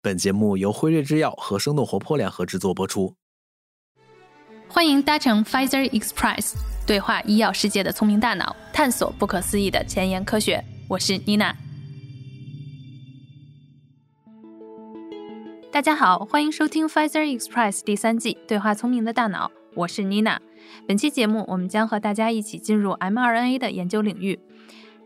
本节目由辉瑞制药和生动活泼联合制作播出。欢迎搭乘 Pfizer Express，对话医药世界的聪明大脑，探索不可思议的前沿科学。我是妮娜。大家好，欢迎收听 Pfizer Express 第三季对话聪明的大脑，我是妮娜。本期节目，我们将和大家一起进入 mRNA 的研究领域。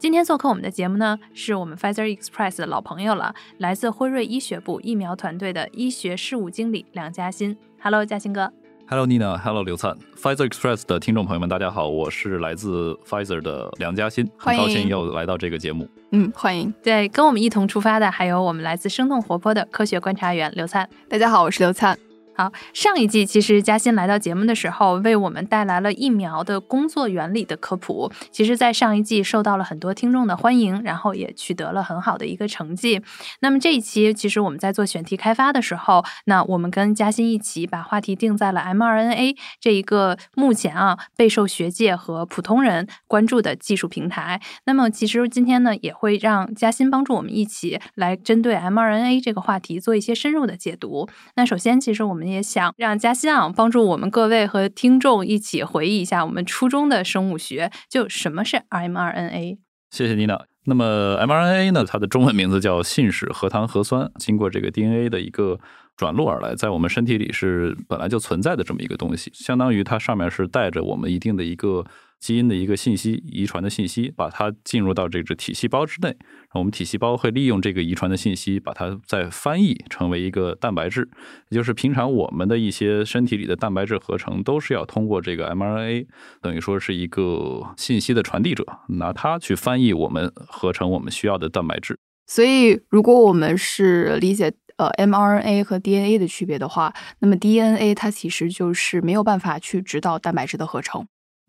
今天做客我们的节目呢，是我们 Pfizer Express 的老朋友了，来自辉瑞医学部疫苗团队的医学事务经理梁嘉欣。Hello，嘉欣哥。Hello Nina，Hello 刘灿，Pfizer Express 的听众朋友们，大家好，我是来自 Pfizer 的梁嘉欣，很高兴又来到这个节目。嗯，欢迎。对，跟我们一同出发的还有我们来自生动活泼的科学观察员刘灿。大家好，我是刘灿。好，上一季其实嘉欣来到节目的时候，为我们带来了疫苗的工作原理的科普。其实，在上一季受到了很多听众的欢迎，然后也取得了很好的一个成绩。那么这一期，其实我们在做选题开发的时候，那我们跟嘉欣一起把话题定在了 mRNA 这一个目前啊备受学界和普通人关注的技术平台。那么，其实今天呢，也会让嘉欣帮助我们一起来针对 mRNA 这个话题做一些深入的解读。那首先，其实我们。也想让嘉欣啊帮助我们各位和听众一起回忆一下我们初中的生物学，就什么是 mRNA。谢谢妮娜。那么 mRNA 呢，它的中文名字叫信使核糖核酸，经过这个 DNA 的一个转录而来，在我们身体里是本来就存在的这么一个东西，相当于它上面是带着我们一定的一个。基因的一个信息遗传的信息，把它进入到这个体细胞之内，我们体细胞会利用这个遗传的信息，把它再翻译成为一个蛋白质，也就是平常我们的一些身体里的蛋白质合成都是要通过这个 mRNA，等于说是一个信息的传递者，拿它去翻译我们合成我们需要的蛋白质。所以，如果我们是理解呃 mRNA 和 DNA 的区别的话，那么 DNA 它其实就是没有办法去指导蛋白质的合成。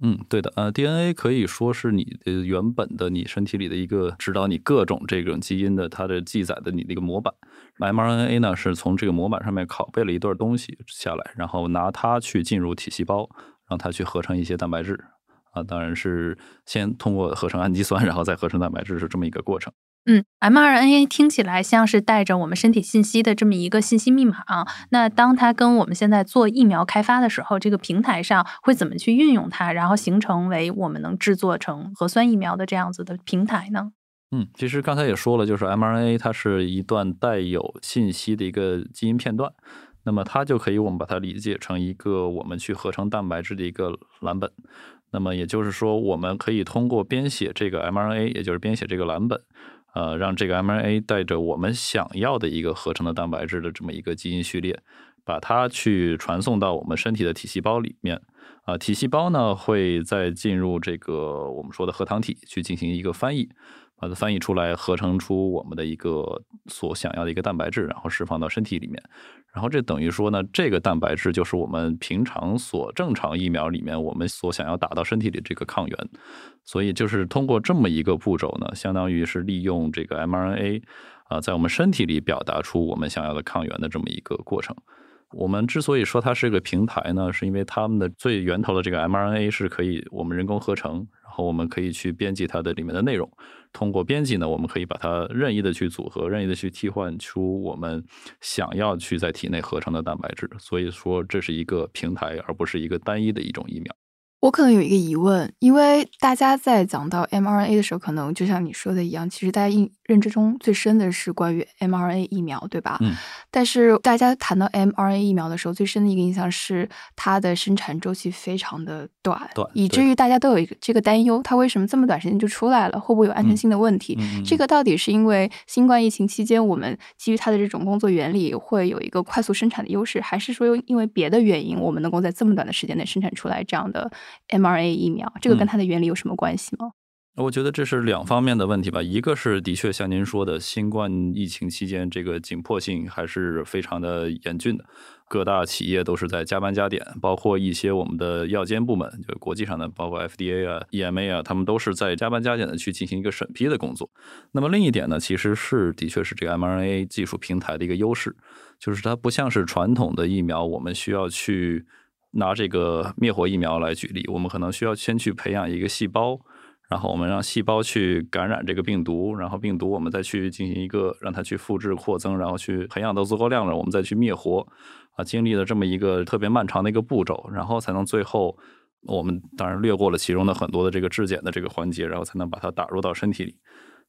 嗯，对的，呃，DNA 可以说是你的原本的你身体里的一个指导你各种这种基因的它的记载的你的一个模板。mRNA 呢是从这个模板上面拷贝了一段东西下来，然后拿它去进入体细胞，让它去合成一些蛋白质。啊，当然是先通过合成氨基酸，然后再合成蛋白质，是这么一个过程。嗯，mRNA 听起来像是带着我们身体信息的这么一个信息密码啊。那当它跟我们现在做疫苗开发的时候，这个平台上会怎么去运用它，然后形成为我们能制作成核酸疫苗的这样子的平台呢？嗯，其实刚才也说了，就是 mRNA 它是一段带有信息的一个基因片段，那么它就可以我们把它理解成一个我们去合成蛋白质的一个蓝本。那么也就是说，我们可以通过编写这个 mRNA，也就是编写这个蓝本。呃，让这个 mRNA 带着我们想要的一个合成的蛋白质的这么一个基因序列，把它去传送到我们身体的体细胞里面。啊，体细胞呢会再进入这个我们说的核糖体去进行一个翻译。把它翻译出来，合成出我们的一个所想要的一个蛋白质，然后释放到身体里面。然后这等于说呢，这个蛋白质就是我们平常所正常疫苗里面我们所想要打到身体里这个抗原。所以就是通过这么一个步骤呢，相当于是利用这个 mRNA 啊，在我们身体里表达出我们想要的抗原的这么一个过程。我们之所以说它是一个平台呢，是因为它们的最源头的这个 mRNA 是可以我们人工合成。然后我们可以去编辑它的里面的内容，通过编辑呢，我们可以把它任意的去组合，任意的去替换出我们想要去在体内合成的蛋白质。所以说，这是一个平台，而不是一个单一的一种疫苗。我可能有一个疑问，因为大家在讲到 mRNA 的时候，可能就像你说的一样，其实大家印认知中最深的是关于 mRNA 疫苗，对吧？嗯。但是大家谈到 mRNA 疫苗的时候，最深的一个印象是它的生产周期非常的短，短，以至于大家都有一个这个担忧，它为什么这么短时间就出来了？会不会有安全性的问题？这个到底是因为新冠疫情期间我们基于它的这种工作原理会有一个快速生产的优势，还是说因为别的原因，我们能够在这么短的时间内生产出来这样的？mRNA 疫苗，这个跟它的原理有什么关系吗？我觉得这是两方面的问题吧。一个是的确像您说的，新冠疫情期间这个紧迫性还是非常的严峻的，各大企业都是在加班加点，包括一些我们的药监部门，就国际上的，包括 FDA 啊、EMA 啊，他们都是在加班加点的去进行一个审批的工作。那么另一点呢，其实是的确是这个 mRNA 技术平台的一个优势，就是它不像是传统的疫苗，我们需要去。拿这个灭活疫苗来举例，我们可能需要先去培养一个细胞，然后我们让细胞去感染这个病毒，然后病毒我们再去进行一个让它去复制扩增，然后去培养到足够量了，我们再去灭活啊，经历了这么一个特别漫长的一个步骤，然后才能最后我们当然略过了其中的很多的这个质检的这个环节，然后才能把它打入到身体里。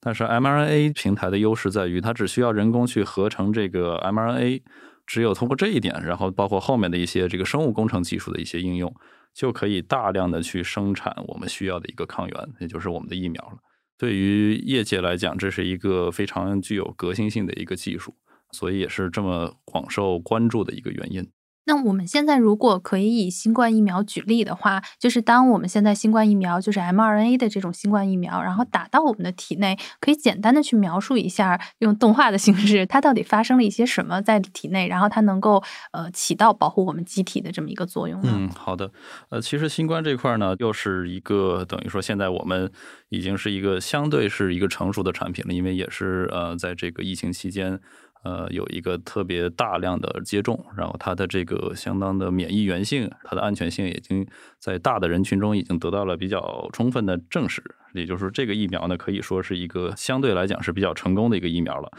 但是 mRNA 平台的优势在于，它只需要人工去合成这个 mRNA，只有通过这一点，然后包括后面的一些这个生物工程技术的一些应用，就可以大量的去生产我们需要的一个抗原，也就是我们的疫苗了。对于业界来讲，这是一个非常具有革新性的一个技术，所以也是这么广受关注的一个原因。那我们现在如果可以以新冠疫苗举例的话，就是当我们现在新冠疫苗就是 mRNA 的这种新冠疫苗，然后打到我们的体内，可以简单的去描述一下，用动画的形式，它到底发生了一些什么在体内，然后它能够呃起到保护我们机体的这么一个作用呢？嗯，好的。呃，其实新冠这块呢，又是一个等于说现在我们已经是一个相对是一个成熟的产品了，因为也是呃在这个疫情期间。呃，有一个特别大量的接种，然后它的这个相当的免疫原性，它的安全性已经在大的人群中已经得到了比较充分的证实。也就是说，这个疫苗呢，可以说是一个相对来讲是比较成功的一个疫苗了。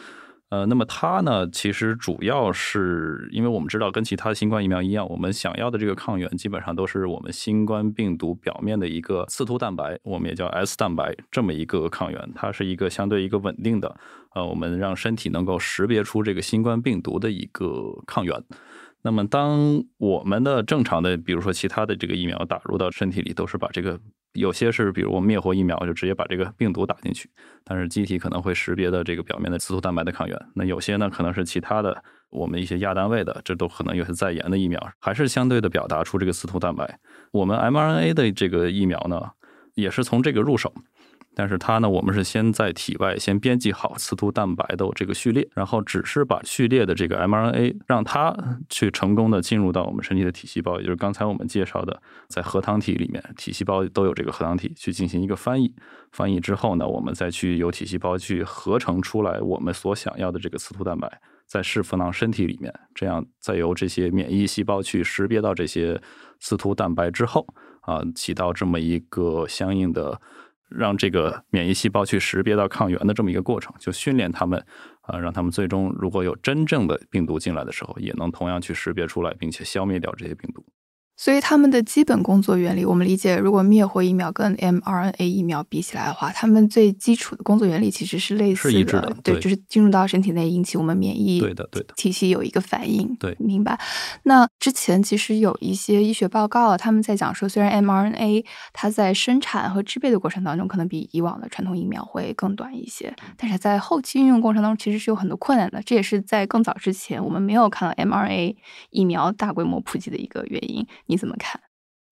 呃，那么它呢，其实主要是因为我们知道，跟其他新冠疫苗一样，我们想要的这个抗原基本上都是我们新冠病毒表面的一个刺突蛋白，我们也叫 S 蛋白这么一个抗原，它是一个相对一个稳定的，呃，我们让身体能够识别出这个新冠病毒的一个抗原。那么，当我们的正常的，比如说其他的这个疫苗打入到身体里，都是把这个有些是，比如我们灭活疫苗，就直接把这个病毒打进去，但是机体可能会识别的这个表面的刺突蛋白的抗原。那有些呢，可能是其他的，我们一些亚单位的，这都可能有些在研的疫苗，还是相对的表达出这个刺突蛋白。我们 mRNA 的这个疫苗呢，也是从这个入手。但是它呢，我们是先在体外先编辑好刺突蛋白的这个序列，然后只是把序列的这个 mRNA 让它去成功的进入到我们身体的体细胞，也就是刚才我们介绍的，在核糖体里面，体细胞都有这个核糖体去进行一个翻译。翻译之后呢，我们再去由体细胞去合成出来我们所想要的这个刺突蛋白，再释放到身体里面，这样再由这些免疫细胞去识别到这些刺突蛋白之后，啊，起到这么一个相应的。让这个免疫细胞去识别到抗原的这么一个过程，就训练他们，啊，让他们最终如果有真正的病毒进来的时候，也能同样去识别出来，并且消灭掉这些病毒。所以他们的基本工作原理，我们理解，如果灭活疫苗跟 mRNA 疫苗比起来的话，他们最基础的工作原理其实是类似的，对，就是进入到身体内引起我们免疫对的对的体系有一个反应，对，明白。那之前其实有一些医学报告，他们在讲说，虽然 mRNA 它在生产和制备的过程当中可能比以往的传统疫苗会更短一些，但是在后期运用过程当中其实是有很多困难的，这也是在更早之前我们没有看到 mRNA 疫苗大规模普及的一个原因。你怎么看？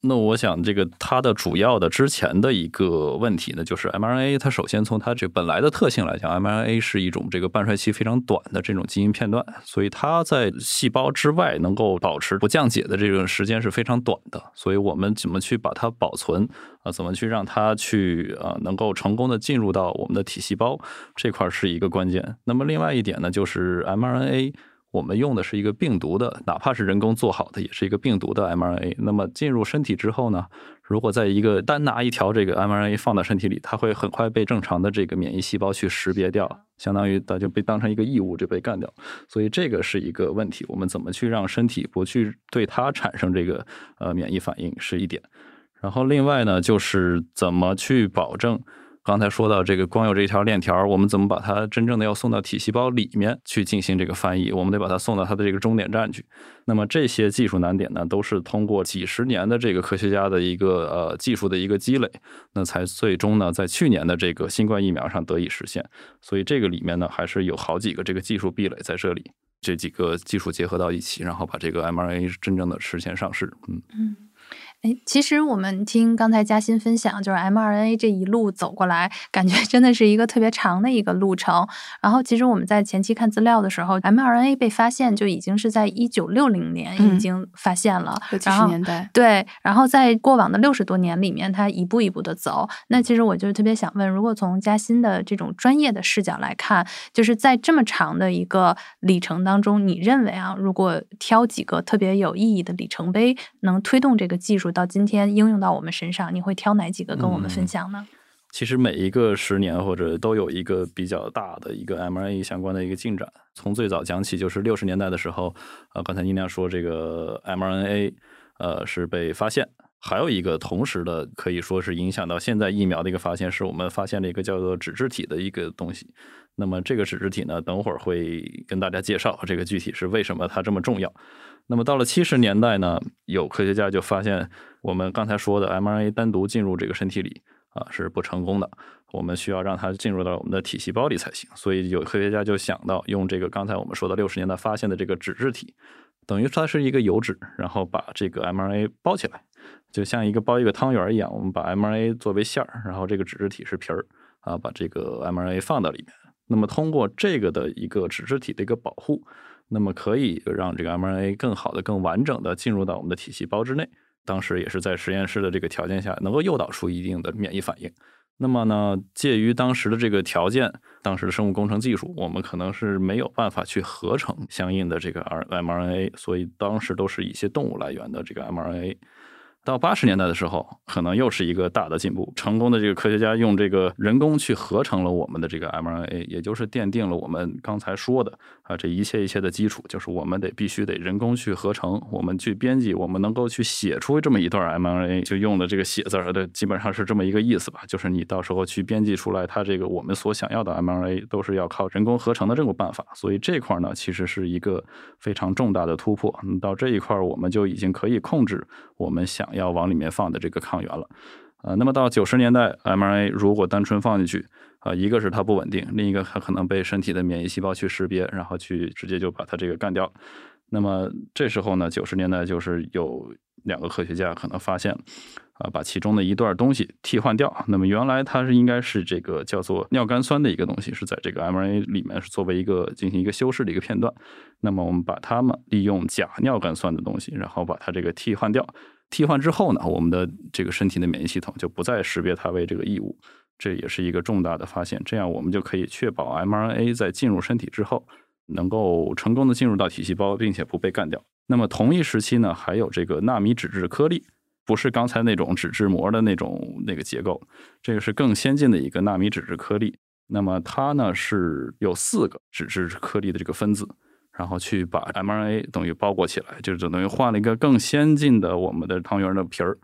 那我想，这个它的主要的之前的一个问题呢，就是 mRNA。它首先从它这本来的特性来讲，mRNA 是一种这个半衰期非常短的这种基因片段，所以它在细胞之外能够保持不降解的这个时间是非常短的。所以我们怎么去把它保存啊？怎么去让它去啊能够成功的进入到我们的体细胞这块是一个关键。那么另外一点呢，就是 mRNA。我们用的是一个病毒的，哪怕是人工做好的，也是一个病毒的 mRNA。那么进入身体之后呢，如果在一个单拿一条这个 mRNA 放到身体里，它会很快被正常的这个免疫细胞去识别掉，相当于它就被当成一个异物就被干掉。所以这个是一个问题，我们怎么去让身体不去对它产生这个呃免疫反应是一点。然后另外呢，就是怎么去保证。刚才说到这个，光有这一条链条，我们怎么把它真正的要送到体细胞里面去进行这个翻译？我们得把它送到它的这个终点站去。那么这些技术难点呢，都是通过几十年的这个科学家的一个呃技术的一个积累，那才最终呢在去年的这个新冠疫苗上得以实现。所以这个里面呢，还是有好几个这个技术壁垒在这里，这几个技术结合到一起，然后把这个 mRNA 真正的实现上市。嗯嗯。哎，其实我们听刚才嘉欣分享，就是 mRNA 这一路走过来，感觉真的是一个特别长的一个路程。然后，其实我们在前期看资料的时候，mRNA 被发现就已经是在一九六零年已经发现了，六七十年代。对，然后在过往的六十多年里面，它一步一步的走。那其实我就特别想问，如果从嘉欣的这种专业的视角来看，就是在这么长的一个里程当中，你认为啊，如果挑几个特别有意义的里程碑，能推动这个技术？到今天应用到我们身上，你会挑哪几个跟我们分享呢？其实每一个十年或者都有一个比较大的一个 mRNA 相关的一个进展。从最早讲起，就是六十年代的时候，呃，刚才您亮说这个 mRNA，呃，是被发现。还有一个同时的，可以说是影响到现在疫苗的一个发现，是我们发现了一个叫做脂质体的一个东西。那么这个脂质体呢，等会儿会跟大家介绍这个具体是为什么它这么重要。那么到了七十年代呢，有科学家就发现，我们刚才说的 mRNA 单独进入这个身体里啊是不成功的，我们需要让它进入到我们的体细胞里才行。所以有科学家就想到用这个刚才我们说的六十年代发现的这个脂质体，等于它是一个油脂，然后把这个 mRNA 包起来。就像一个包一个汤圆一样，我们把 mRNA 作为馅儿，然后这个脂质体是皮儿啊，把这个 mRNA 放到里面。那么通过这个的一个脂质体的一个保护，那么可以让这个 mRNA 更好的、更完整的进入到我们的体细胞之内。当时也是在实验室的这个条件下，能够诱导出一定的免疫反应。那么呢，介于当时的这个条件，当时的生物工程技术，我们可能是没有办法去合成相应的这个 r mRNA，所以当时都是一些动物来源的这个 mRNA。到八十年代的时候，可能又是一个大的进步。成功的这个科学家用这个人工去合成了我们的这个 mRNA，也就是奠定了我们刚才说的啊这一切一切的基础，就是我们得必须得人工去合成，我们去编辑，我们能够去写出这么一段 mRNA，就用的这个写字儿的，基本上是这么一个意思吧。就是你到时候去编辑出来，它这个我们所想要的 mRNA 都是要靠人工合成的这种办法。所以这块呢，其实是一个非常重大的突破。到这一块，我们就已经可以控制我们想。要往里面放的这个抗原了，呃，那么到九十年代，mRNA 如果单纯放进去，啊，一个是它不稳定，另一个它可能被身体的免疫细胞去识别，然后去直接就把它这个干掉。那么这时候呢，九十年代就是有两个科学家可能发现，啊，把其中的一段东西替换掉。那么原来它是应该是这个叫做尿苷酸的一个东西，是在这个 mRNA 里面是作为一个进行一个修饰的一个片段。那么我们把它们利用假尿苷酸的东西，然后把它这个替换掉。替换之后呢，我们的这个身体的免疫系统就不再识别它为这个异物，这也是一个重大的发现。这样我们就可以确保 mRNA 在进入身体之后，能够成功的进入到体细胞，并且不被干掉。那么同一时期呢，还有这个纳米脂质颗粒，不是刚才那种脂质膜的那种那个结构，这个是更先进的一个纳米脂质颗粒。那么它呢是有四个脂质颗粒的这个分子。然后去把 mRNA 等于包裹起来，就是等于换了一个更先进的我们的汤圆的皮儿。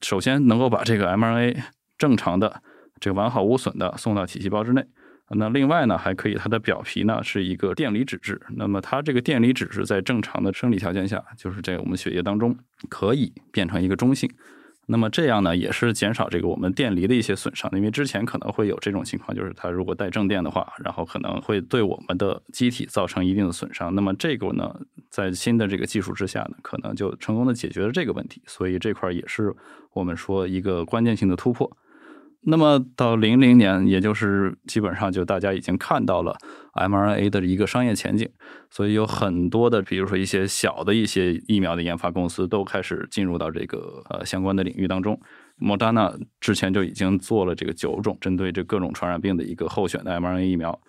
首先能够把这个 mRNA 正常的、这个完好无损的送到体细胞之内。那另外呢，还可以它的表皮呢是一个电离脂质。那么它这个电离脂质在正常的生理条件下，就是在我们血液当中可以变成一个中性。那么这样呢，也是减少这个我们电离的一些损伤，因为之前可能会有这种情况，就是它如果带正电的话，然后可能会对我们的机体造成一定的损伤。那么这个呢，在新的这个技术之下呢，可能就成功的解决了这个问题，所以这块也是我们说一个关键性的突破。那么到零零年，也就是基本上就大家已经看到了 mRNA 的一个商业前景，所以有很多的，比如说一些小的一些疫苗的研发公司都开始进入到这个呃相关的领域当中。莫扎纳之前就已经做了这个九种针对这各种传染病的一个候选的 mRNA 疫苗，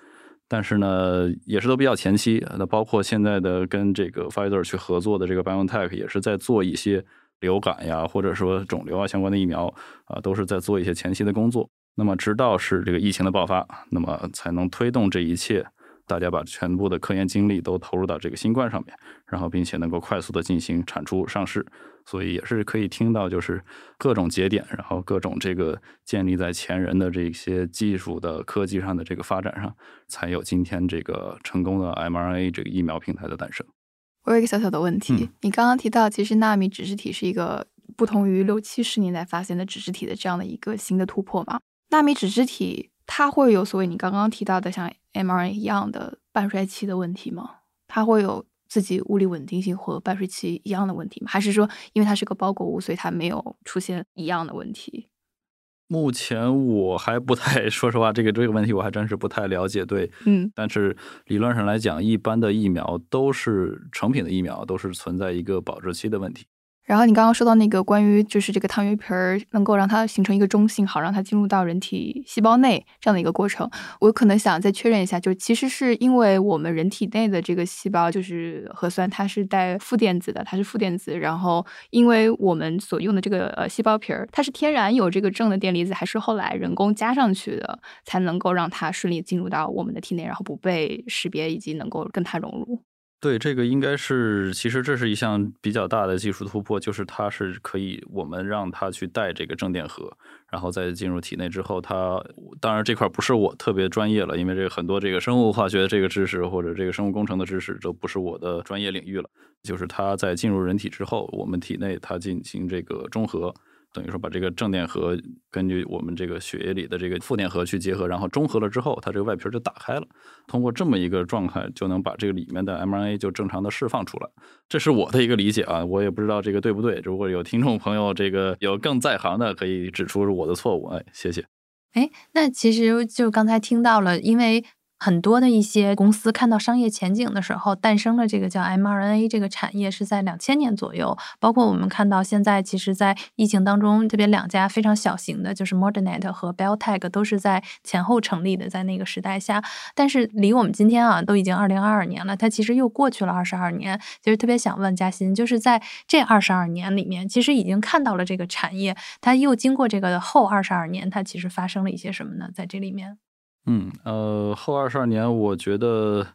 但是呢，也是都比较前期。那包括现在的跟这个 Pfizer 去合作的这个 BioNTech 也是在做一些。流感呀，或者说肿瘤啊相关的疫苗啊，都是在做一些前期的工作。那么，直到是这个疫情的爆发，那么才能推动这一切，大家把全部的科研精力都投入到这个新冠上面，然后并且能够快速的进行产出上市。所以也是可以听到，就是各种节点，然后各种这个建立在前人的这些技术的科技上的这个发展上，才有今天这个成功的 mRNA 这个疫苗平台的诞生。我有一个小小的问题，你刚刚提到，其实纳米脂质体是一个不同于六七十年代发现的脂质体的这样的一个新的突破嘛？纳米脂质体它会有所谓你刚刚提到的像 mRNA 一样的半衰期的问题吗？它会有自己物理稳定性和半衰期一样的问题吗？还是说因为它是个包裹物，所以它没有出现一样的问题？目前我还不太，说实话，这个这个问题我还真是不太了解。对，嗯，但是理论上来讲，一般的疫苗都是成品的疫苗，都是存在一个保质期的问题。然后你刚刚说到那个关于就是这个汤圆皮儿能够让它形成一个中性，好让它进入到人体细胞内这样的一个过程，我可能想再确认一下，就其实是因为我们人体内的这个细胞就是核酸，它是带负电子的，它是负电子，然后因为我们所用的这个呃细胞皮儿，它是天然有这个正的电离子，还是后来人工加上去的，才能够让它顺利进入到我们的体内，然后不被识别以及能够跟它融入。对，这个应该是，其实这是一项比较大的技术突破，就是它是可以我们让它去带这个正电荷，然后再进入体内之后，它当然这块不是我特别专业了，因为这个很多这个生物化学这个知识或者这个生物工程的知识都不是我的专业领域了，就是它在进入人体之后，我们体内它进行这个中和。等于说把这个正电荷根据我们这个血液里的这个负电荷去结合，然后中和了之后，它这个外皮就打开了。通过这么一个状态，就能把这个里面的 mRNA 就正常的释放出来。这是我的一个理解啊，我也不知道这个对不对。如果有听众朋友这个有更在行的，可以指出是我的错误。哎，谢谢。哎，那其实就刚才听到了，因为。很多的一些公司看到商业前景的时候，诞生了这个叫 mRNA 这个产业，是在两千年左右。包括我们看到现在，其实，在疫情当中，特别两家非常小型的，就是 Moderna 和 BioTech，都是在前后成立的，在那个时代下。但是离我们今天啊，都已经二零二二年了，它其实又过去了二十二年。其实特别想问嘉欣，就是在这二十二年里面，其实已经看到了这个产业，它又经过这个后二十二年，它其实发生了一些什么呢？在这里面。嗯，呃，后二十二年，我觉得。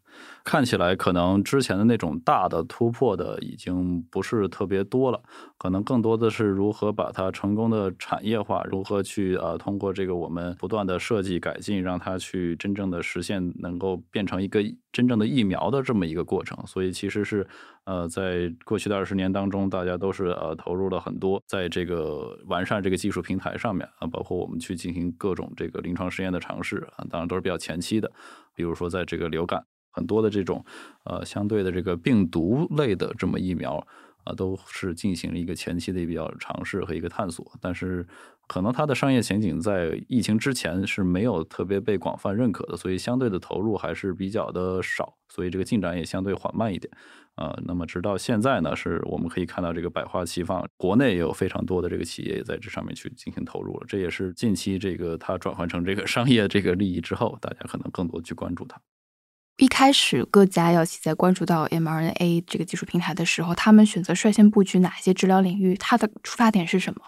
看起来可能之前的那种大的突破的已经不是特别多了，可能更多的是如何把它成功的产业化，如何去呃通过这个我们不断的设计改进，让它去真正的实现能够变成一个真正的疫苗的这么一个过程。所以其实是呃在过去的二十年当中，大家都是呃投入了很多在这个完善这个技术平台上面啊，包括我们去进行各种这个临床实验的尝试啊，当然都是比较前期的，比如说在这个流感。很多的这种，呃，相对的这个病毒类的这么疫苗啊，都是进行了一个前期的比较尝试和一个探索，但是可能它的商业前景在疫情之前是没有特别被广泛认可的，所以相对的投入还是比较的少，所以这个进展也相对缓慢一点啊。那么直到现在呢，是我们可以看到这个百花齐放，国内也有非常多的这个企业也在这上面去进行投入了，这也是近期这个它转换成这个商业这个利益之后，大家可能更多去关注它。一开始各家药企在关注到 mRNA 这个技术平台的时候，他们选择率先布局哪些治疗领域？它的出发点是什么？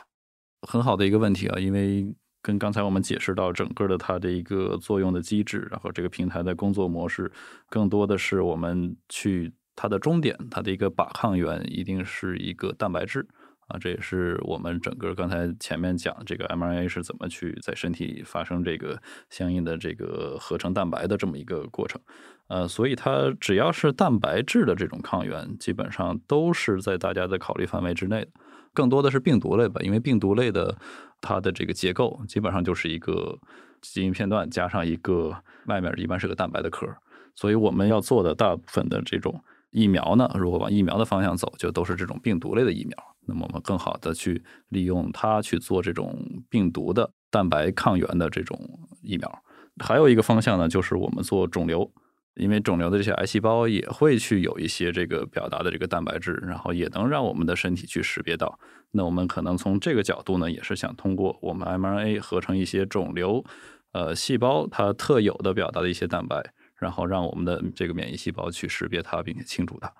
很好的一个问题啊，因为跟刚才我们解释到整个的它的一个作用的机制，然后这个平台的工作模式，更多的是我们去它的终点，它的一个靶抗原一定是一个蛋白质。这也是我们整个刚才前面讲这个 mRNA 是怎么去在身体发生这个相应的这个合成蛋白的这么一个过程。呃，所以它只要是蛋白质的这种抗原，基本上都是在大家的考虑范围之内的。更多的是病毒类吧，因为病毒类的它的这个结构基本上就是一个基因片段加上一个外面一般是个蛋白的壳，所以我们要做的大部分的这种疫苗呢，如果往疫苗的方向走，就都是这种病毒类的疫苗。那么我们更好的去利用它去做这种病毒的蛋白抗原的这种疫苗。还有一个方向呢，就是我们做肿瘤，因为肿瘤的这些癌细胞也会去有一些这个表达的这个蛋白质，然后也能让我们的身体去识别到。那我们可能从这个角度呢，也是想通过我们 mRNA 合成一些肿瘤呃细胞它特有的表达的一些蛋白，然后让我们的这个免疫细胞去识别它，并且清除它。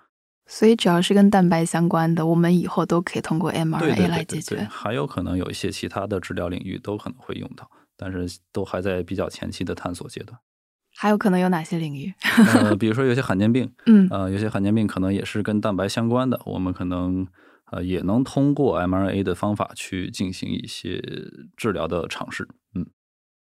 所以只要是跟蛋白相关的，我们以后都可以通过 mRNA 来解决。还有可能有一些其他的治疗领域都可能会用到，但是都还在比较前期的探索阶段。还有可能有哪些领域？呃，比如说有些罕见病，嗯，呃，有些罕见病可能也是跟蛋白相关的，我们可能呃也能通过 mRNA 的方法去进行一些治疗的尝试，嗯。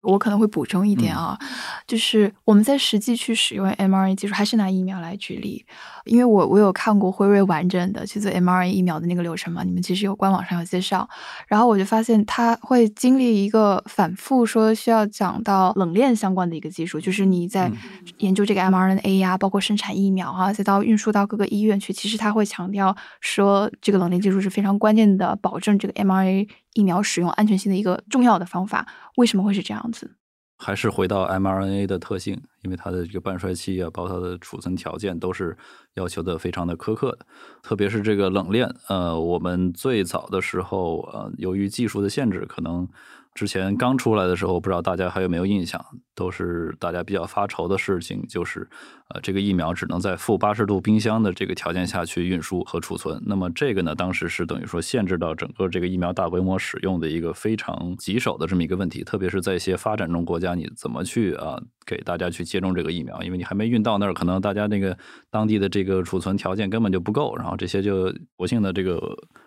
我可能会补充一点啊，就是我们在实际去使用 mRNA 技术，还是拿疫苗来举例，因为我我有看过辉瑞完整的去做 mRNA 疫苗的那个流程嘛，你们其实有官网上有介绍，然后我就发现它会经历一个反复说需要讲到冷链相关的一个技术，就是你在研究这个 mRNA 呀，包括生产疫苗啊，再到运输到各个医院去，其实它会强调说这个冷链技术是非常关键的，保证这个 mRNA。疫苗使用安全性的一个重要的方法，为什么会是这样子？还是回到 mRNA 的特性，因为它的这个半衰期啊，包括它的储存条件都是要求的非常的苛刻的。特别是这个冷链，呃，我们最早的时候，呃，由于技术的限制，可能。之前刚出来的时候，不知道大家还有没有印象，都是大家比较发愁的事情，就是呃，这个疫苗只能在负八十度冰箱的这个条件下去运输和储存。那么这个呢，当时是等于说限制到整个这个疫苗大规模使用的一个非常棘手的这么一个问题。特别是在一些发展中国家，你怎么去啊给大家去接种这个疫苗？因为你还没运到那儿，可能大家那个当地的这个储存条件根本就不够，然后这些就活性的这个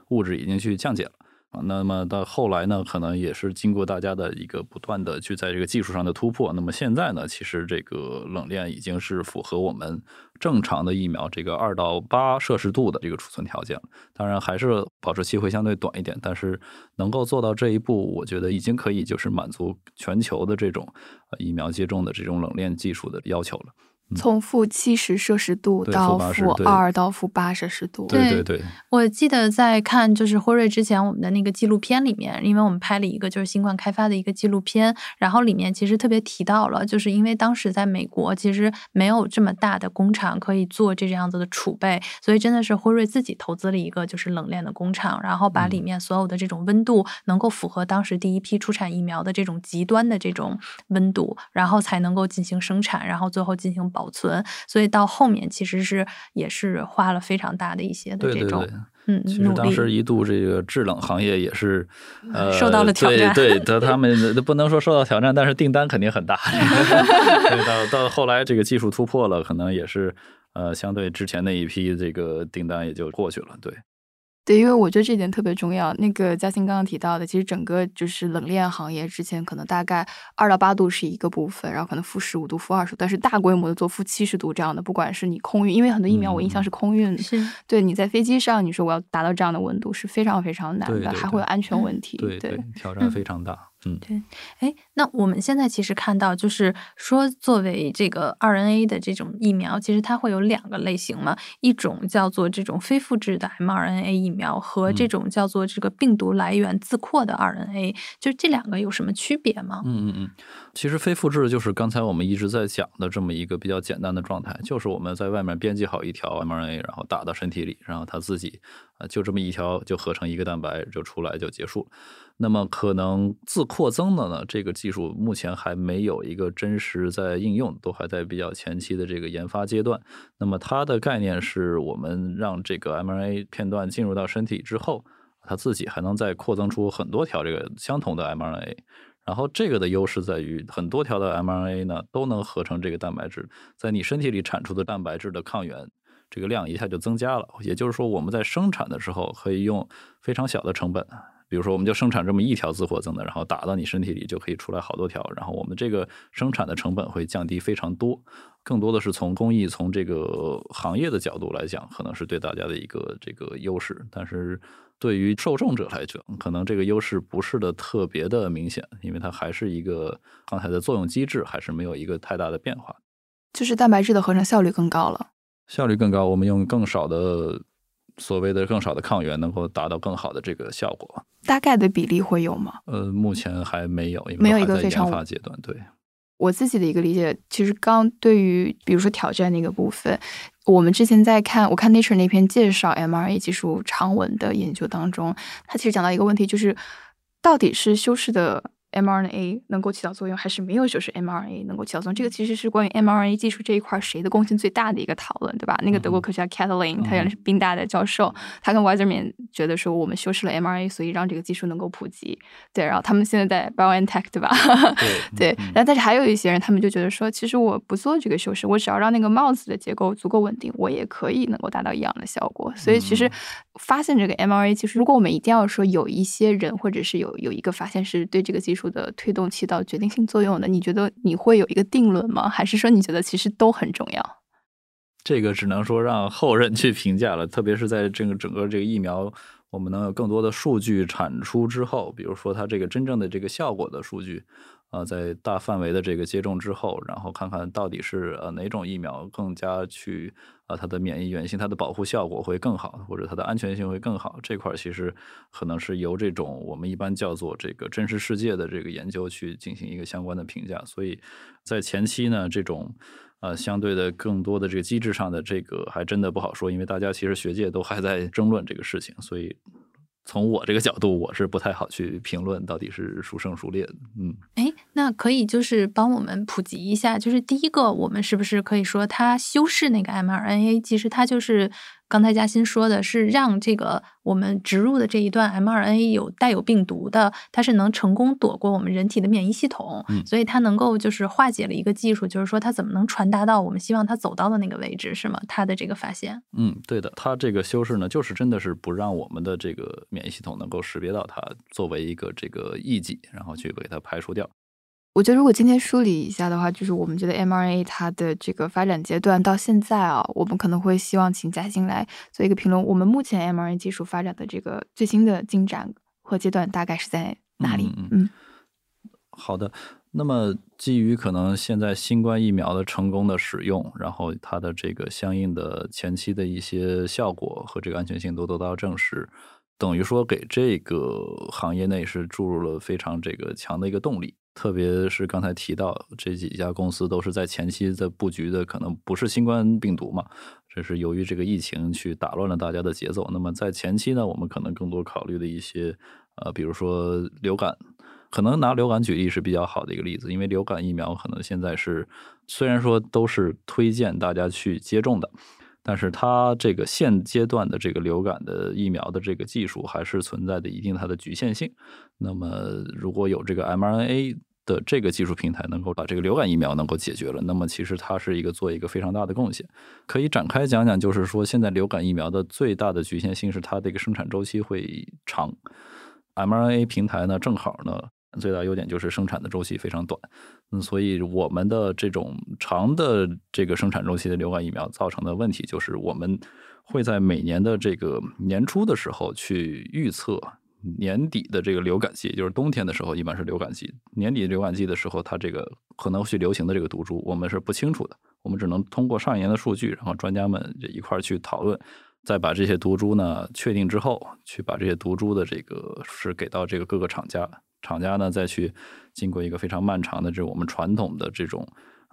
物质已经去降解了。那么到后来呢，可能也是经过大家的一个不断的去在这个技术上的突破。那么现在呢，其实这个冷链已经是符合我们正常的疫苗这个二到八摄氏度的这个储存条件了。当然还是保质期会相对短一点，但是能够做到这一步，我觉得已经可以就是满足全球的这种疫苗接种的这种冷链技术的要求了。从负七十摄氏度到负二到负八摄氏度，对对对。我记得在看就是辉瑞之前我们的那个纪录片里面，因为我们拍了一个就是新冠开发的一个纪录片，然后里面其实特别提到了，就是因为当时在美国其实没有这么大的工厂可以做这样子的储备，所以真的是辉瑞自己投资了一个就是冷链的工厂，然后把里面所有的这种温度能够符合当时第一批出产疫苗的这种极端的这种温度，然后才能够进行生产，然后最后进行。保存，所以到后面其实是也是花了非常大的一些的这种，嗯，其实当时一度这个制冷行业也是呃受到了挑战，对，对，他们不能说受到挑战，但是订单肯定很大。到到后来这个技术突破了，可能也是呃相对之前那一批这个订单也就过去了，对。对，因为我觉得这点特别重要。那个嘉欣刚刚提到的，其实整个就是冷链行业之前可能大概二到八度是一个部分，然后可能负十五度、负二十度，但是大规模的做负七十度这样的，不管是你空运，因为很多疫苗我印象是空运，是对你在飞机上你说我要达到这样的温度是非常非常难的，还会有安全问题，对对，挑战非常大。嗯，对，哎，那我们现在其实看到，就是说，作为这个 RNA 的这种疫苗，其实它会有两个类型嘛，一种叫做这种非复制的 mRNA 疫苗，和这种叫做这个病毒来源自扩的 RNA，就这两个有什么区别吗？嗯嗯嗯，其实非复制就是刚才我们一直在讲的这么一个比较简单的状态，就是我们在外面编辑好一条 mRNA，然后打到身体里，然后它自己啊就这么一条就合成一个蛋白就出来就结束。那么可能自扩增的呢？这个技术目前还没有一个真实在应用，都还在比较前期的这个研发阶段。那么它的概念是我们让这个 mRNA 片段进入到身体之后，它自己还能再扩增出很多条这个相同的 mRNA。然后这个的优势在于，很多条的 mRNA 呢都能合成这个蛋白质，在你身体里产出的蛋白质的抗原这个量一下就增加了。也就是说，我们在生产的时候可以用非常小的成本。比如说，我们就生产这么一条自活增的，然后打到你身体里就可以出来好多条，然后我们这个生产的成本会降低非常多。更多的是从工艺、从这个行业的角度来讲，可能是对大家的一个这个优势。但是对于受众者来讲，可能这个优势不是的特别的明显，因为它还是一个刚才的作用机制还是没有一个太大的变化。就是蛋白质的合成效率更高了，效率更高，我们用更少的。所谓的更少的抗原能够达到更好的这个效果，大概的比例会有吗？呃，目前还没有，没有一个非常研发阶段。对，我自己的一个理解，其实刚对于比如说挑战那个部分，我们之前在看，我看 Nature 那篇介绍 mRNA 技术长文的研究当中，它其实讲到一个问题，就是到底是修饰的。mRNA 能够起到作用，还是没有？就是 mRNA 能够起到作用，这个其实是关于 mRNA 技术这一块谁的贡献最大的一个讨论，对吧？那个德国科学家 Katalin，他原来是宾大的教授，他跟 Weizerman 觉得说，我们修饰了 mRNA，所以让这个技术能够普及。对，然后他们现在在 BioNTech，对吧？对，对。然后但是还有一些人，他们就觉得说，其实我不做这个修饰，我只要让那个帽子的结构足够稳定，我也可以能够达到一样的效果。所以其实发现这个 mRNA 技术，如果我们一定要说有一些人，或者是有有一个发现是对这个技术。术的推动起到决定性作用的，你觉得你会有一个定论吗？还是说你觉得其实都很重要？这个只能说让后人去评价了。特别是在这个整个这个疫苗，我们能有更多的数据产出之后，比如说它这个真正的这个效果的数据，呃，在大范围的这个接种之后，然后看看到底是呃哪种疫苗更加去啊它的免疫原性、它的保护效果会更好，或者它的安全性会更好。这块儿其实可能是由这种我们一般叫做这个真实世界的这个研究去进行一个相关的评价。所以在前期呢，这种呃相对的更多的这个机制上的这个还真的不好说，因为大家其实学界都还在争论这个事情，所以。从我这个角度，我是不太好去评论到底是孰胜孰劣。嗯，哎，那可以就是帮我们普及一下，就是第一个，我们是不是可以说它修饰那个 mRNA，其实它就是。刚才嘉欣说的是让这个我们植入的这一段 mRNA 有带有病毒的，它是能成功躲过我们人体的免疫系统，所以它能够就是化解了一个技术，就是说它怎么能传达到我们希望它走到的那个位置，是吗？它的这个发现，嗯，对的，它这个修饰呢，就是真的是不让我们的这个免疫系统能够识别到它作为一个这个异己，然后去给它排除掉。我觉得，如果今天梳理一下的话，就是我们觉得 mRNA 它的这个发展阶段到现在啊，我们可能会希望请嘉欣来做一个评论。我们目前 mRNA 技术发展的这个最新的进展和阶段大概是在哪里？嗯，好的。那么，基于可能现在新冠疫苗的成功的使用，然后它的这个相应的前期的一些效果和这个安全性都得到证实，等于说给这个行业内是注入了非常这个强的一个动力。特别是刚才提到这几家公司都是在前期在布局的，可能不是新冠病毒嘛，这是由于这个疫情去打乱了大家的节奏。那么在前期呢，我们可能更多考虑的一些，呃，比如说流感，可能拿流感举例是比较好的一个例子，因为流感疫苗可能现在是虽然说都是推荐大家去接种的。但是它这个现阶段的这个流感的疫苗的这个技术还是存在的一定它的局限性。那么如果有这个 mRNA 的这个技术平台能够把这个流感疫苗能够解决了，那么其实它是一个做一个非常大的贡献。可以展开讲讲，就是说现在流感疫苗的最大的局限性是它的一个生产周期会长，mRNA 平台呢正好呢。最大优点就是生产的周期非常短，嗯，所以我们的这种长的这个生产周期的流感疫苗造成的问题，就是我们会在每年的这个年初的时候去预测年底的这个流感季，就是冬天的时候一般是流感季，年底流感季的时候，它这个可能去流行的这个毒株，我们是不清楚的，我们只能通过上一年的数据，然后专家们一块儿去讨论，再把这些毒株呢确定之后，去把这些毒株的这个是给到这个各个厂家。厂家呢，再去经过一个非常漫长的这我们传统的这种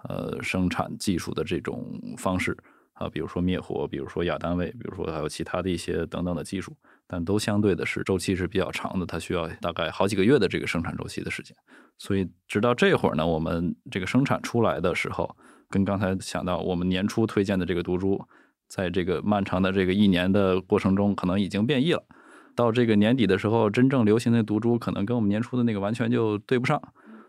呃生产技术的这种方式啊，比如说灭活，比如说亚单位，比如说还有其他的一些等等的技术，但都相对的是周期是比较长的，它需要大概好几个月的这个生产周期的时间。所以直到这会儿呢，我们这个生产出来的时候，跟刚才想到我们年初推荐的这个毒株，在这个漫长的这个一年的过程中，可能已经变异了。到这个年底的时候，真正流行的毒株可能跟我们年初的那个完全就对不上。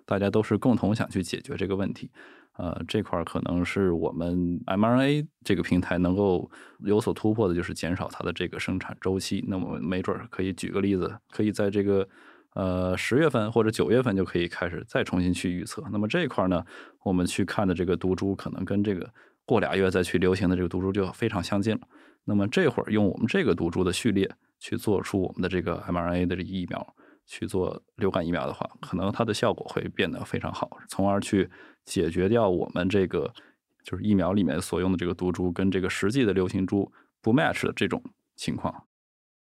大家都是共同想去解决这个问题，呃，这块可能是我们 mRNA 这个平台能够有所突破的，就是减少它的这个生产周期。那么没准可以举个例子，可以在这个呃十月份或者九月份就可以开始再重新去预测。那么这一块呢，我们去看的这个毒株可能跟这个过俩月再去流行的这个毒株就非常相近了。那么这会儿用我们这个毒株的序列。去做出我们的这个 mRNA 的这疫苗，去做流感疫苗的话，可能它的效果会变得非常好，从而去解决掉我们这个就是疫苗里面所用的这个毒株跟这个实际的流行株不 match 的这种情况。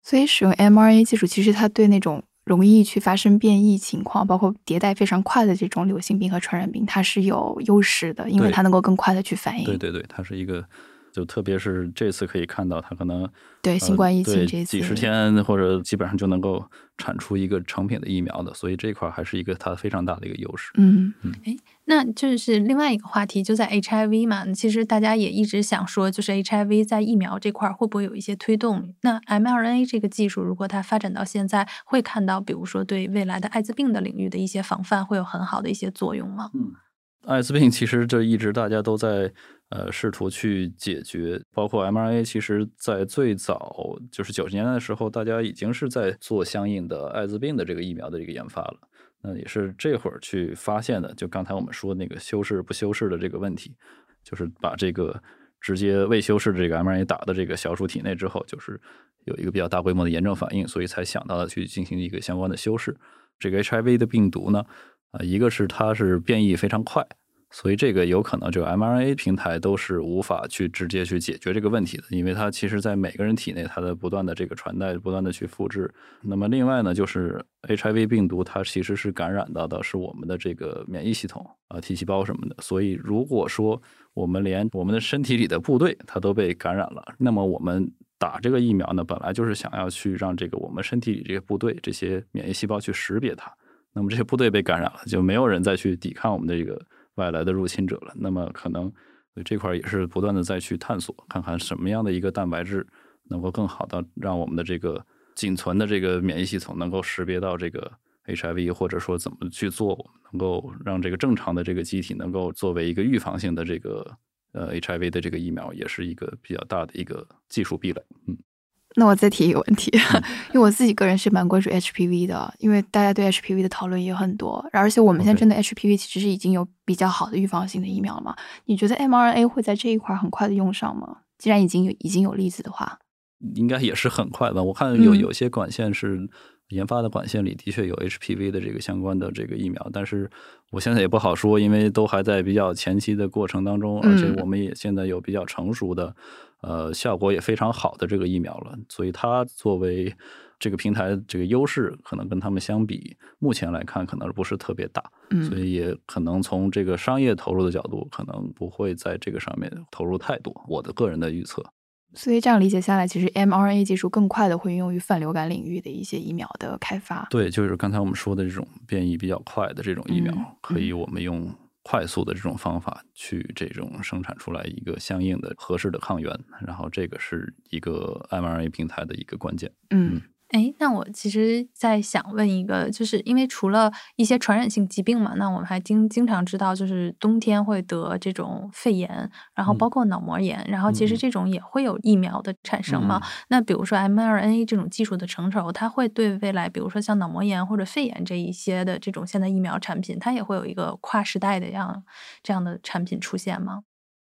所以使用 mRNA 技术，其实它对那种容易去发生变异情况，包括迭代非常快的这种流行病和传染病，它是有优势的，因为它能够更快的去反应。对对对，它是一个。就特别是这次可以看到，它可能对新冠疫情这几十天或者基本上就能够产出一个成品的疫苗的，所以这块还是一个它非常大的一个优势。嗯嗯，哎，那就是另外一个话题，就在 HIV 嘛，其实大家也一直想说，就是 HIV 在疫苗这块会不会有一些推动？那 mRNA 这个技术如果它发展到现在，会看到比如说对未来的艾滋病的领域的一些防范会有很好的一些作用吗？嗯，艾滋病其实这一直大家都在。呃，试图去解决，包括 mRNA，其实在最早就是九十年代的时候，大家已经是在做相应的艾滋病的这个疫苗的这个研发了。那也是这会儿去发现的，就刚才我们说那个修饰不修饰的这个问题，就是把这个直接未修饰的这个 mRNA 打到这个小鼠体内之后，就是有一个比较大规模的炎症反应，所以才想到了去进行一个相关的修饰。这个 HIV 的病毒呢？啊，一个是它是变异非常快。所以这个有可能，就 mRNA 平台都是无法去直接去解决这个问题的，因为它其实在每个人体内，它的不断的这个传代，不断的去复制。那么另外呢，就是 HIV 病毒，它其实是感染到的是我们的这个免疫系统啊，T 细胞什么的。所以如果说我们连我们的身体里的部队它都被感染了，那么我们打这个疫苗呢，本来就是想要去让这个我们身体里这些部队这些免疫细胞去识别它。那么这些部队被感染了，就没有人再去抵抗我们的这个。外来的入侵者了，那么可能这块也是不断的再去探索，看看什么样的一个蛋白质能够更好的让我们的这个仅存的这个免疫系统能够识别到这个 HIV，或者说怎么去做，能够让这个正常的这个机体能够作为一个预防性的这个呃 HIV 的这个疫苗，也是一个比较大的一个技术壁垒，嗯。那我再提一个问题，因为我自己个人是蛮关注 HPV 的，因为大家对 HPV 的讨论也很多，而且我们现在针对 HPV 其实是已经有比较好的预防性的疫苗了嘛？你觉得 mRNA 会在这一块很快的用上吗？既然已经有已经有例子的话，应该也是很快吧？我看有有些管线是。研发的管线里的确有 HPV 的这个相关的这个疫苗，但是我现在也不好说，因为都还在比较前期的过程当中，而且我们也现在有比较成熟的，呃，效果也非常好的这个疫苗了，所以它作为这个平台这个优势，可能跟他们相比，目前来看可能不是特别大，所以也可能从这个商业投入的角度，可能不会在这个上面投入太多。我的个人的预测。所以这样理解下来，其实 mRNA 技术更快的会应用于泛流感领域的一些疫苗的开发。对，就是刚才我们说的这种变异比较快的这种疫苗，可以我们用快速的这种方法去这种生产出来一个相应的合适的抗原，然后这个是一个 mRNA 平台的一个关键。嗯。哎，那我其实在想问一个，就是因为除了一些传染性疾病嘛，那我们还经经常知道，就是冬天会得这种肺炎，然后包括脑膜炎，然后其实这种也会有疫苗的产生嘛。那比如说 mRNA 这种技术的成熟，它会对未来，比如说像脑膜炎或者肺炎这一些的这种现在疫苗产品，它也会有一个跨时代的样这样的产品出现吗？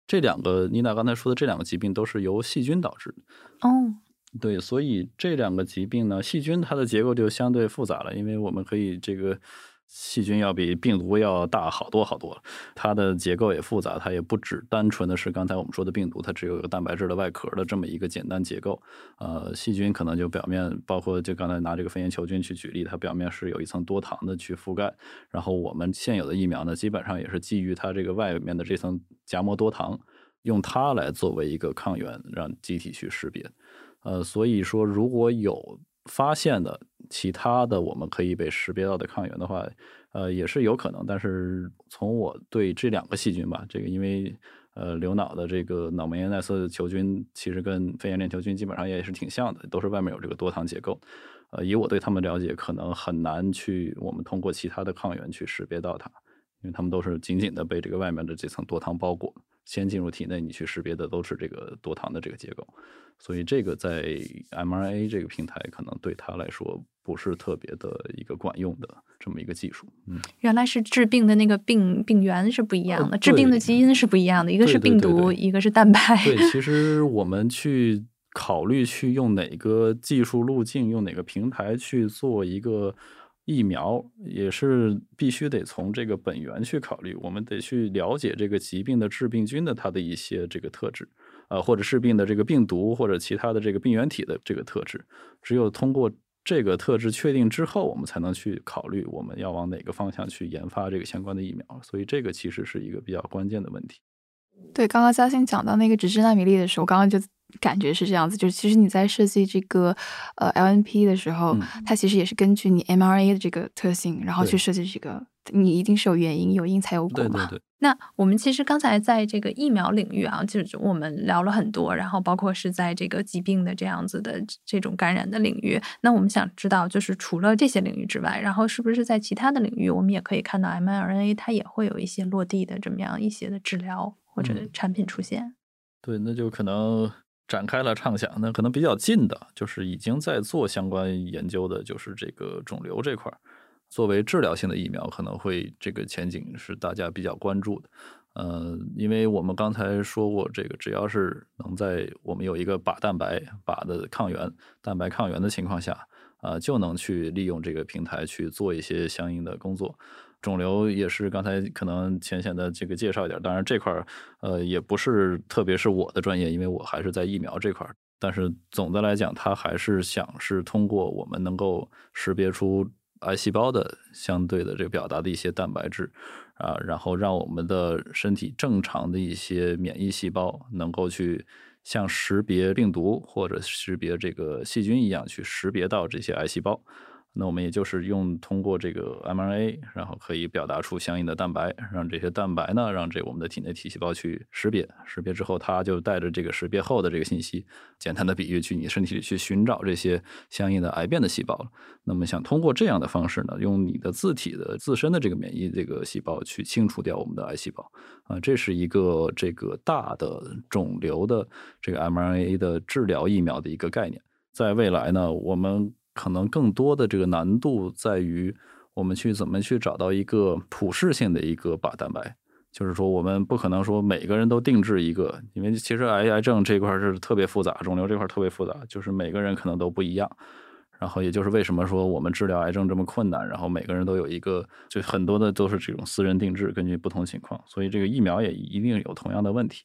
这两个妮娜刚才说的这两个疾病都是由细菌导致的。哦。对，所以这两个疾病呢，细菌它的结构就相对复杂了，因为我们可以这个细菌要比病毒要大好多好多，它的结构也复杂，它也不只单纯的是刚才我们说的病毒，它只有一个蛋白质的外壳的这么一个简单结构。呃，细菌可能就表面，包括就刚才拿这个肺炎球菌去举例，它表面是有一层多糖的去覆盖，然后我们现有的疫苗呢，基本上也是基于它这个外面的这层夹膜多糖，用它来作为一个抗原，让机体去识别。呃，所以说，如果有发现的其他的我们可以被识别到的抗原的话，呃，也是有可能。但是从我对这两个细菌吧，这个因为呃流脑的这个脑膜炎奈瑟球菌，其实跟肺炎链球菌基本上也是挺像的，都是外面有这个多糖结构。呃，以我对他们了解，可能很难去我们通过其他的抗原去识别到它，因为他们都是紧紧的被这个外面的这层多糖包裹。先进入体内，你去识别的都是这个多糖的这个结构，所以这个在 mRNA 这个平台可能对它来说不是特别的一个管用的这么一个技术。嗯，原来是治病的那个病病原是不一样的，治病的基因是不一样的，一个是病毒，一个是蛋白。对，其 实我们去考虑去用哪个技术路径，用哪个平台去做一个。疫苗也是必须得从这个本源去考虑，我们得去了解这个疾病的致病菌的它的一些这个特质，呃，或者致病的这个病毒或者其他的这个病原体的这个特质。只有通过这个特质确定之后，我们才能去考虑我们要往哪个方向去研发这个相关的疫苗。所以这个其实是一个比较关键的问题。对，刚刚嘉欣讲到那个脂质纳米粒的时候，刚刚就。感觉是这样子，就是其实你在设计这个呃 LNP 的时候，它其实也是根据你 mRNA 的这个特性，然后去设计这个。你一定是有原因，有因才有果嘛。对对对。那我们其实刚才在这个疫苗领域啊，就是我们聊了很多，然后包括是在这个疾病的这样子的这种感染的领域。那我们想知道，就是除了这些领域之外，然后是不是在其他的领域，我们也可以看到 mRNA 它也会有一些落地的这么样一些的治疗或者产品出现？对，那就可能。展开了畅想，那可能比较近的，就是已经在做相关研究的，就是这个肿瘤这块儿，作为治疗性的疫苗，可能会这个前景是大家比较关注的。呃，因为我们刚才说过，这个只要是能在我们有一个靶蛋白、靶的抗原、蛋白抗原的情况下，啊，就能去利用这个平台去做一些相应的工作。肿瘤也是刚才可能浅显的这个介绍一点，当然这块儿呃也不是特别是我的专业，因为我还是在疫苗这块儿。但是总的来讲，它还是想是通过我们能够识别出癌细胞的相对的这个表达的一些蛋白质。啊，然后让我们的身体正常的一些免疫细胞能够去像识别病毒或者识别这个细菌一样去识别到这些癌细胞。那我们也就是用通过这个 mRNA，然后可以表达出相应的蛋白，让这些蛋白呢，让这我们的体内体细胞去识别，识别之后，它就带着这个识别后的这个信息，简单的比喻，去你身体里去寻找这些相应的癌变的细胞。那么想通过这样的方式呢，用你的自体的自身的这个免疫这个细胞去清除掉我们的癌细胞啊，这是一个这个大的肿瘤的这个 mRNA 的治疗疫苗的一个概念。在未来呢，我们。可能更多的这个难度在于，我们去怎么去找到一个普适性的一个靶蛋白，就是说我们不可能说每个人都定制一个，因为其实癌癌症这块是特别复杂，肿瘤这块特别复杂，就是每个人可能都不一样。然后也就是为什么说我们治疗癌症这么困难，然后每个人都有一个，就很多的都是这种私人定制，根据不同情况，所以这个疫苗也一定有同样的问题。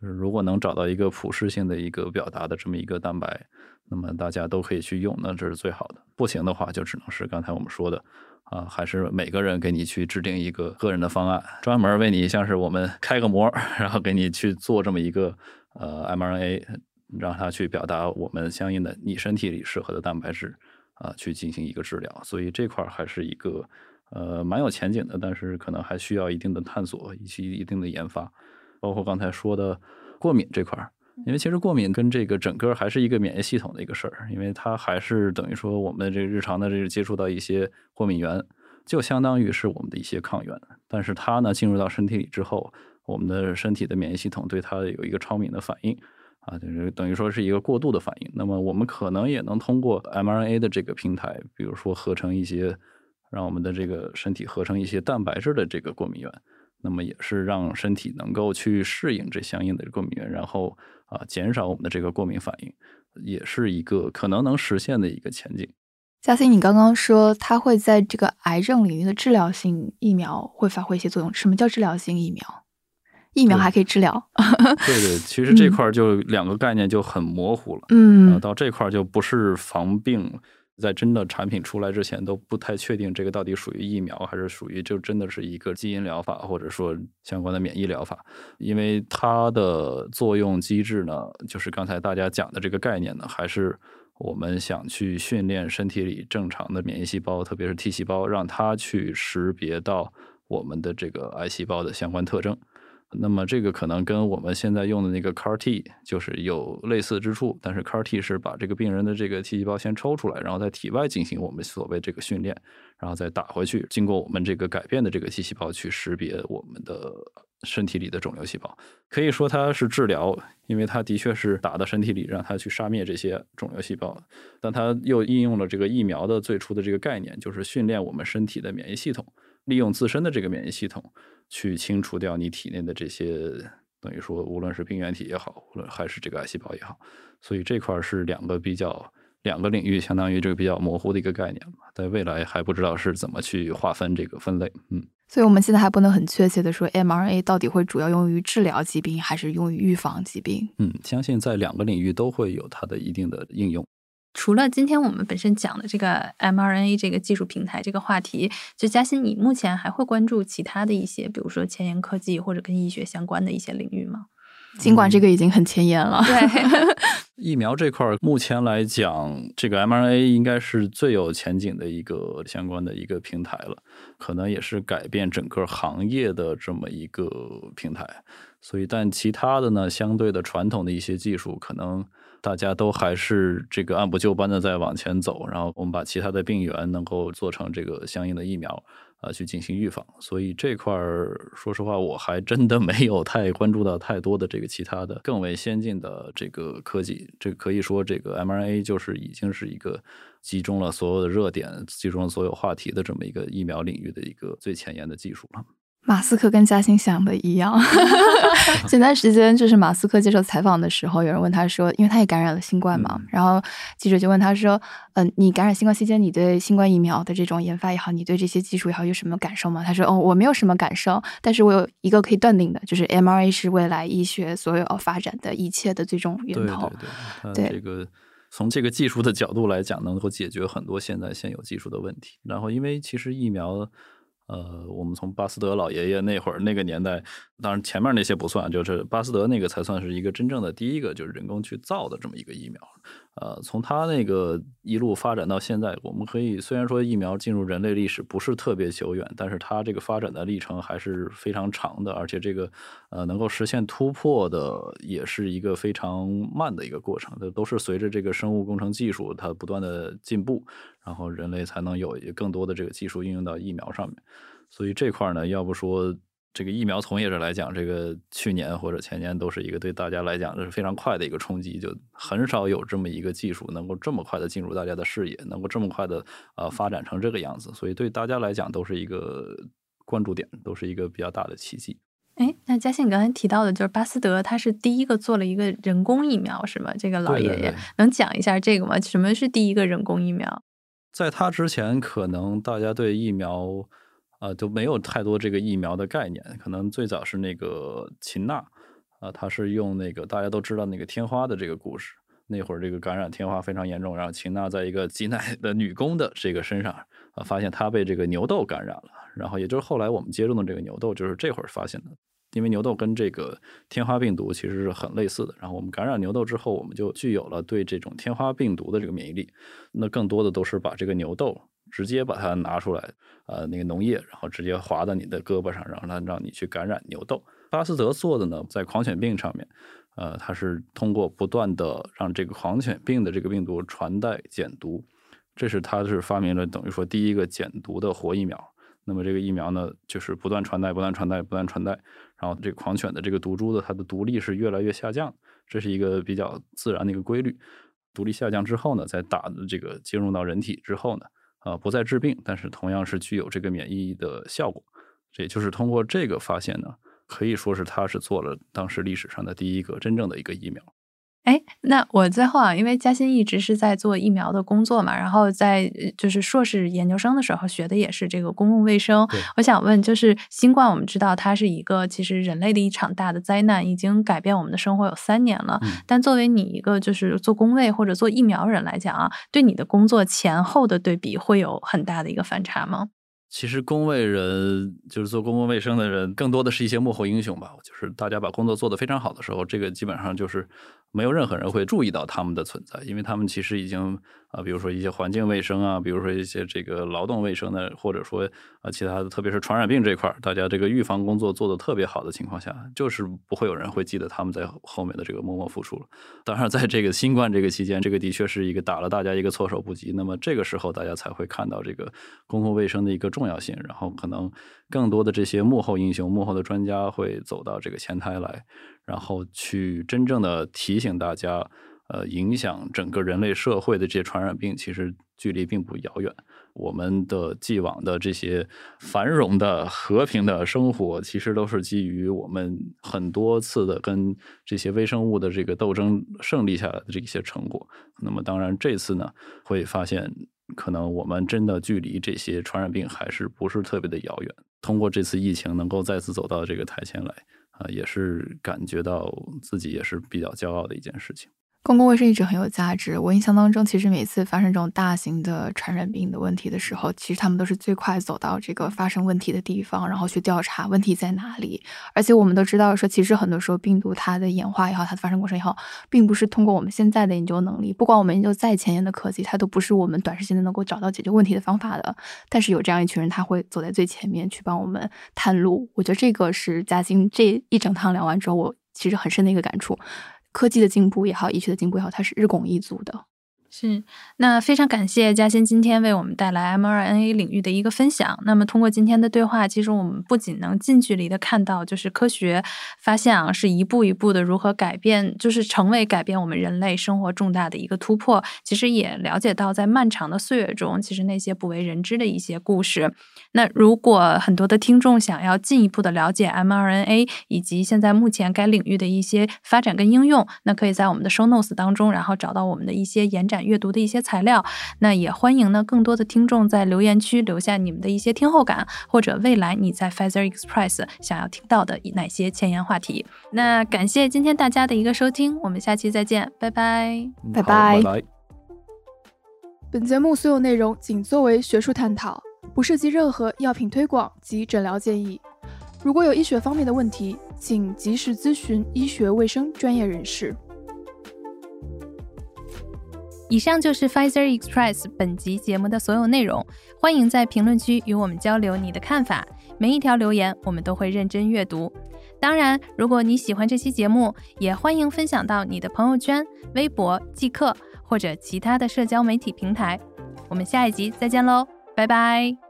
就是如果能找到一个普适性的一个表达的这么一个蛋白，那么大家都可以去用，那这是最好的。不行的话，就只能是刚才我们说的，啊，还是每个人给你去制定一个个人的方案，专门为你像是我们 开个模，然后给你去做这么一个呃 mRNA，让它去表达我们相应的你身体里适合的蛋白质啊，去进行一个治疗。所以这块还是一个呃蛮有前景的，但是可能还需要一定的探索以及一定的研发。包括刚才说的过敏这块儿，因为其实过敏跟这个整个还是一个免疫系统的一个事儿，因为它还是等于说我们这个日常的这个接触到一些过敏源，就相当于是我们的一些抗原，但是它呢进入到身体里之后，我们的身体的免疫系统对它有一个超敏的反应啊，就是等于说是一个过度的反应。那么我们可能也能通过 mRNA 的这个平台，比如说合成一些，让我们的这个身体合成一些蛋白质的这个过敏源。那么也是让身体能够去适应这相应的过敏源，然后啊减少我们的这个过敏反应，也是一个可能能实现的一个前景。嘉欣，你刚刚说它会在这个癌症领域的治疗性疫苗会发挥一些作用。什么叫治疗性疫苗？疫苗还可以治疗？对对，其实 这块就两个概念就很模糊了。嗯，到这块就不是防病。在真的产品出来之前，都不太确定这个到底属于疫苗，还是属于就真的是一个基因疗法，或者说相关的免疫疗法。因为它的作用机制呢，就是刚才大家讲的这个概念呢，还是我们想去训练身体里正常的免疫细胞，特别是 T 细胞，让它去识别到我们的这个癌细胞的相关特征。那么这个可能跟我们现在用的那个 CAR T 就是有类似之处，但是 CAR T 是把这个病人的这个 T 细胞先抽出来，然后在体外进行我们所谓这个训练，然后再打回去，经过我们这个改变的这个 T 细胞去识别我们的身体里的肿瘤细胞。可以说它是治疗，因为它的确是打到身体里，让它去杀灭这些肿瘤细胞。但它又应用了这个疫苗的最初的这个概念，就是训练我们身体的免疫系统，利用自身的这个免疫系统。去清除掉你体内的这些，等于说无论是病原体也好，无论还是这个癌细胞也好，所以这块是两个比较两个领域，相当于这个比较模糊的一个概念嘛，在未来还不知道是怎么去划分这个分类，嗯，所以我们现在还不能很确切的说，mRNA 到底会主要用于治疗疾病，还是用于预防疾病？嗯，相信在两个领域都会有它的一定的应用。除了今天我们本身讲的这个 mRNA 这个技术平台这个话题，就嘉欣，你目前还会关注其他的一些，比如说前沿科技或者跟医学相关的一些领域吗？尽管这个已经很前沿了。对，疫苗这块儿目前来讲，这个 mRNA 应该是最有前景的一个相关的一个平台了，可能也是改变整个行业的这么一个平台。所以，但其他的呢，相对的传统的一些技术可能。大家都还是这个按部就班的在往前走，然后我们把其他的病源能够做成这个相应的疫苗啊，去进行预防。所以这块儿，说实话，我还真的没有太关注到太多的这个其他的更为先进的这个科技。这可以说，这个 mRNA 就是已经是一个集中了所有的热点、集中了所有话题的这么一个疫苗领域的一个最前沿的技术了。马斯克跟嘉欣想的一样。前段时间就是马斯克接受采访的时候，有人问他说，因为他也感染了新冠嘛，然后记者就问他说：“嗯，你感染新冠期间，你对新冠疫苗的这种研发也好，你对这些技术也好，有什么感受吗？”他说：“哦，我没有什么感受，但是我有一个可以断定的，就是 mRNA 是未来医学所有发展的一切的最终源头。”对对对，这个从这个技术的角度来讲，能够解决很多现在现有技术的问题。然后，因为其实疫苗。呃，我们从巴斯德老爷爷那会儿那个年代，当然前面那些不算，就是巴斯德那个才算是一个真正的第一个就是人工去造的这么一个疫苗。呃，从他那个一路发展到现在，我们可以虽然说疫苗进入人类历史不是特别久远，但是它这个发展的历程还是非常长的，而且这个呃能够实现突破的也是一个非常慢的一个过程，这都是随着这个生物工程技术它不断的进步，然后人类才能有更多的这个技术应用到疫苗上面。所以这块呢，要不说。这个疫苗从业者来讲，这个去年或者前年都是一个对大家来讲这是非常快的一个冲击，就很少有这么一个技术能够这么快的进入大家的视野，能够这么快的呃发展成这个样子，所以对大家来讲都是一个关注点，都是一个比较大的奇迹。哎，那嘉欣，你刚才提到的就是巴斯德，他是第一个做了一个人工疫苗，是吗？这个老爷爷能讲一下这个吗？什么是第一个人工疫苗？在他之前，可能大家对疫苗。啊，都没有太多这个疫苗的概念。可能最早是那个秦娜，啊，他是用那个大家都知道那个天花的这个故事。那会儿这个感染天花非常严重，然后秦娜在一个挤奶的女工的这个身上，啊，发现她被这个牛痘感染了。然后也就是后来我们接种的这个牛痘，就是这会儿发现的。因为牛痘跟这个天花病毒其实是很类似的。然后我们感染牛痘之后，我们就具有了对这种天花病毒的这个免疫力。那更多的都是把这个牛痘。直接把它拿出来，呃，那个脓液，然后直接划到你的胳膊上，然后它让你去感染牛痘。巴斯德做的呢，在狂犬病上面，呃，它是通过不断的让这个狂犬病的这个病毒传代减毒，这是他是发明了等于说第一个减毒的活疫苗。那么这个疫苗呢，就是不断传代，不断传代，不断传代，然后这个狂犬的这个毒株的它的毒力是越来越下降，这是一个比较自然的一个规律。毒力下降之后呢，在打的这个进入到人体之后呢。啊，不再治病，但是同样是具有这个免疫的效果。这也就是通过这个发现呢，可以说是他是做了当时历史上的第一个真正的一个疫苗。哎，那我最后啊，因为嘉欣一直是在做疫苗的工作嘛，然后在就是硕士研究生的时候学的也是这个公共卫生。我想问，就是新冠，我们知道它是一个其实人类的一场大的灾难，已经改变我们的生活有三年了。但作为你一个就是做工卫或者做疫苗人来讲啊，对你的工作前后的对比会有很大的一个反差吗？其实工卫人就是做公共卫生的人，更多的是一些幕后英雄吧。就是大家把工作做得非常好的时候，这个基本上就是没有任何人会注意到他们的存在，因为他们其实已经。啊，比如说一些环境卫生啊，比如说一些这个劳动卫生的，或者说啊其他的，特别是传染病这块儿，大家这个预防工作做得特别好的情况下，就是不会有人会记得他们在后面的这个默默付出了。当然，在这个新冠这个期间，这个的确是一个打了大家一个措手不及。那么这个时候，大家才会看到这个公共卫生的一个重要性，然后可能更多的这些幕后英雄、幕后的专家会走到这个前台来，然后去真正的提醒大家。呃，影响整个人类社会的这些传染病，其实距离并不遥远。我们的既往的这些繁荣的、和平的生活，其实都是基于我们很多次的跟这些微生物的这个斗争胜利下来的这些成果。那么，当然这次呢，会发现可能我们真的距离这些传染病还是不是特别的遥远。通过这次疫情，能够再次走到这个台前来，啊，也是感觉到自己也是比较骄傲的一件事情。公共卫生一直很有价值。我印象当中，其实每次发生这种大型的传染病的问题的时候，其实他们都是最快走到这个发生问题的地方，然后去调查问题在哪里。而且我们都知道，说其实很多时候病毒它的演化也好，它的发生过程也好，并不是通过我们现在的研究能力，不管我们研究再前沿的科技，它都不是我们短时间内能够找到解决问题的方法的。但是有这样一群人，他会走在最前面去帮我们探路。我觉得这个是嘉兴这一整趟聊完之后，我其实很深的一个感触。科技的进步也好，医学的进步也好，它是日拱一卒的。是，那非常感谢嘉欣今天为我们带来 mRNA 领域的一个分享。那么通过今天的对话，其实我们不仅能近距离的看到，就是科学发现啊是一步一步的如何改变，就是成为改变我们人类生活重大的一个突破。其实也了解到，在漫长的岁月中，其实那些不为人知的一些故事。那如果很多的听众想要进一步的了解 mRNA 以及现在目前该领域的一些发展跟应用，那可以在我们的 show notes 当中，然后找到我们的一些延展。阅读的一些材料，那也欢迎呢更多的听众在留言区留下你们的一些听后感，或者未来你在 Pfizer Express 想要听到的哪些前沿话题。那感谢今天大家的一个收听，我们下期再见，拜拜，拜拜。本节目所有内容仅作为学术探讨，不涉及任何药品推广及诊疗建议。如果有医学方面的问题，请及时咨询医学卫生专业人士。以上就是 Pfizer Express 本集节目的所有内容，欢迎在评论区与我们交流你的看法，每一条留言我们都会认真阅读。当然，如果你喜欢这期节目，也欢迎分享到你的朋友圈、微博、即刻或者其他的社交媒体平台。我们下一集再见喽，拜拜。